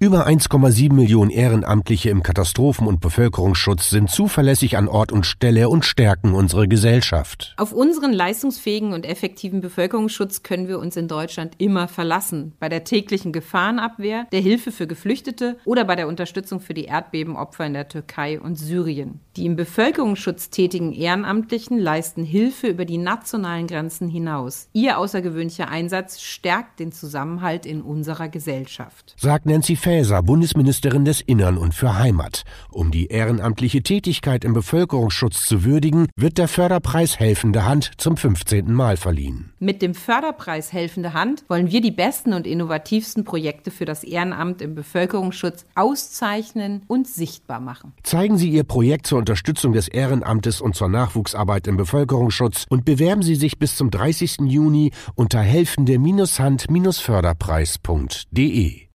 Über 1,7 Millionen Ehrenamtliche im Katastrophen- und Bevölkerungsschutz sind zuverlässig an Ort und Stelle und stärken unsere Gesellschaft. Auf unseren leistungsfähigen und effektiven Bevölkerungsschutz können wir uns in Deutschland immer verlassen. Bei der täglichen Gefahrenabwehr, der Hilfe für Geflüchtete oder bei der Unterstützung für die Erdbebenopfer in der Türkei und Syrien. Die im Bevölkerungsschutz tätigen Ehrenamtlichen leisten Hilfe über die nationalen Grenzen hinaus. Ihr außergewöhnlicher Einsatz stärkt den Zusammenhalt in unserer Gesellschaft. Sagt Nancy Faeser, Bundesministerin des Innern und für Heimat. Um die ehrenamtliche Tätigkeit im Bevölkerungsschutz zu würdigen, wird der Förderpreis Helfende Hand zum 15. Mal verliehen. Mit dem Förderpreis Helfende Hand wollen wir die besten und innovativsten Projekte für das Ehrenamt im Bevölkerungsschutz auszeichnen und sichtbar machen. Zeigen Sie Ihr Projekt zur Unterstützung des Ehrenamtes und zur Nachwuchsarbeit im Bevölkerungsschutz und bewerben Sie sich bis zum 30. Juni unter helfende-hand-förderpreis.de.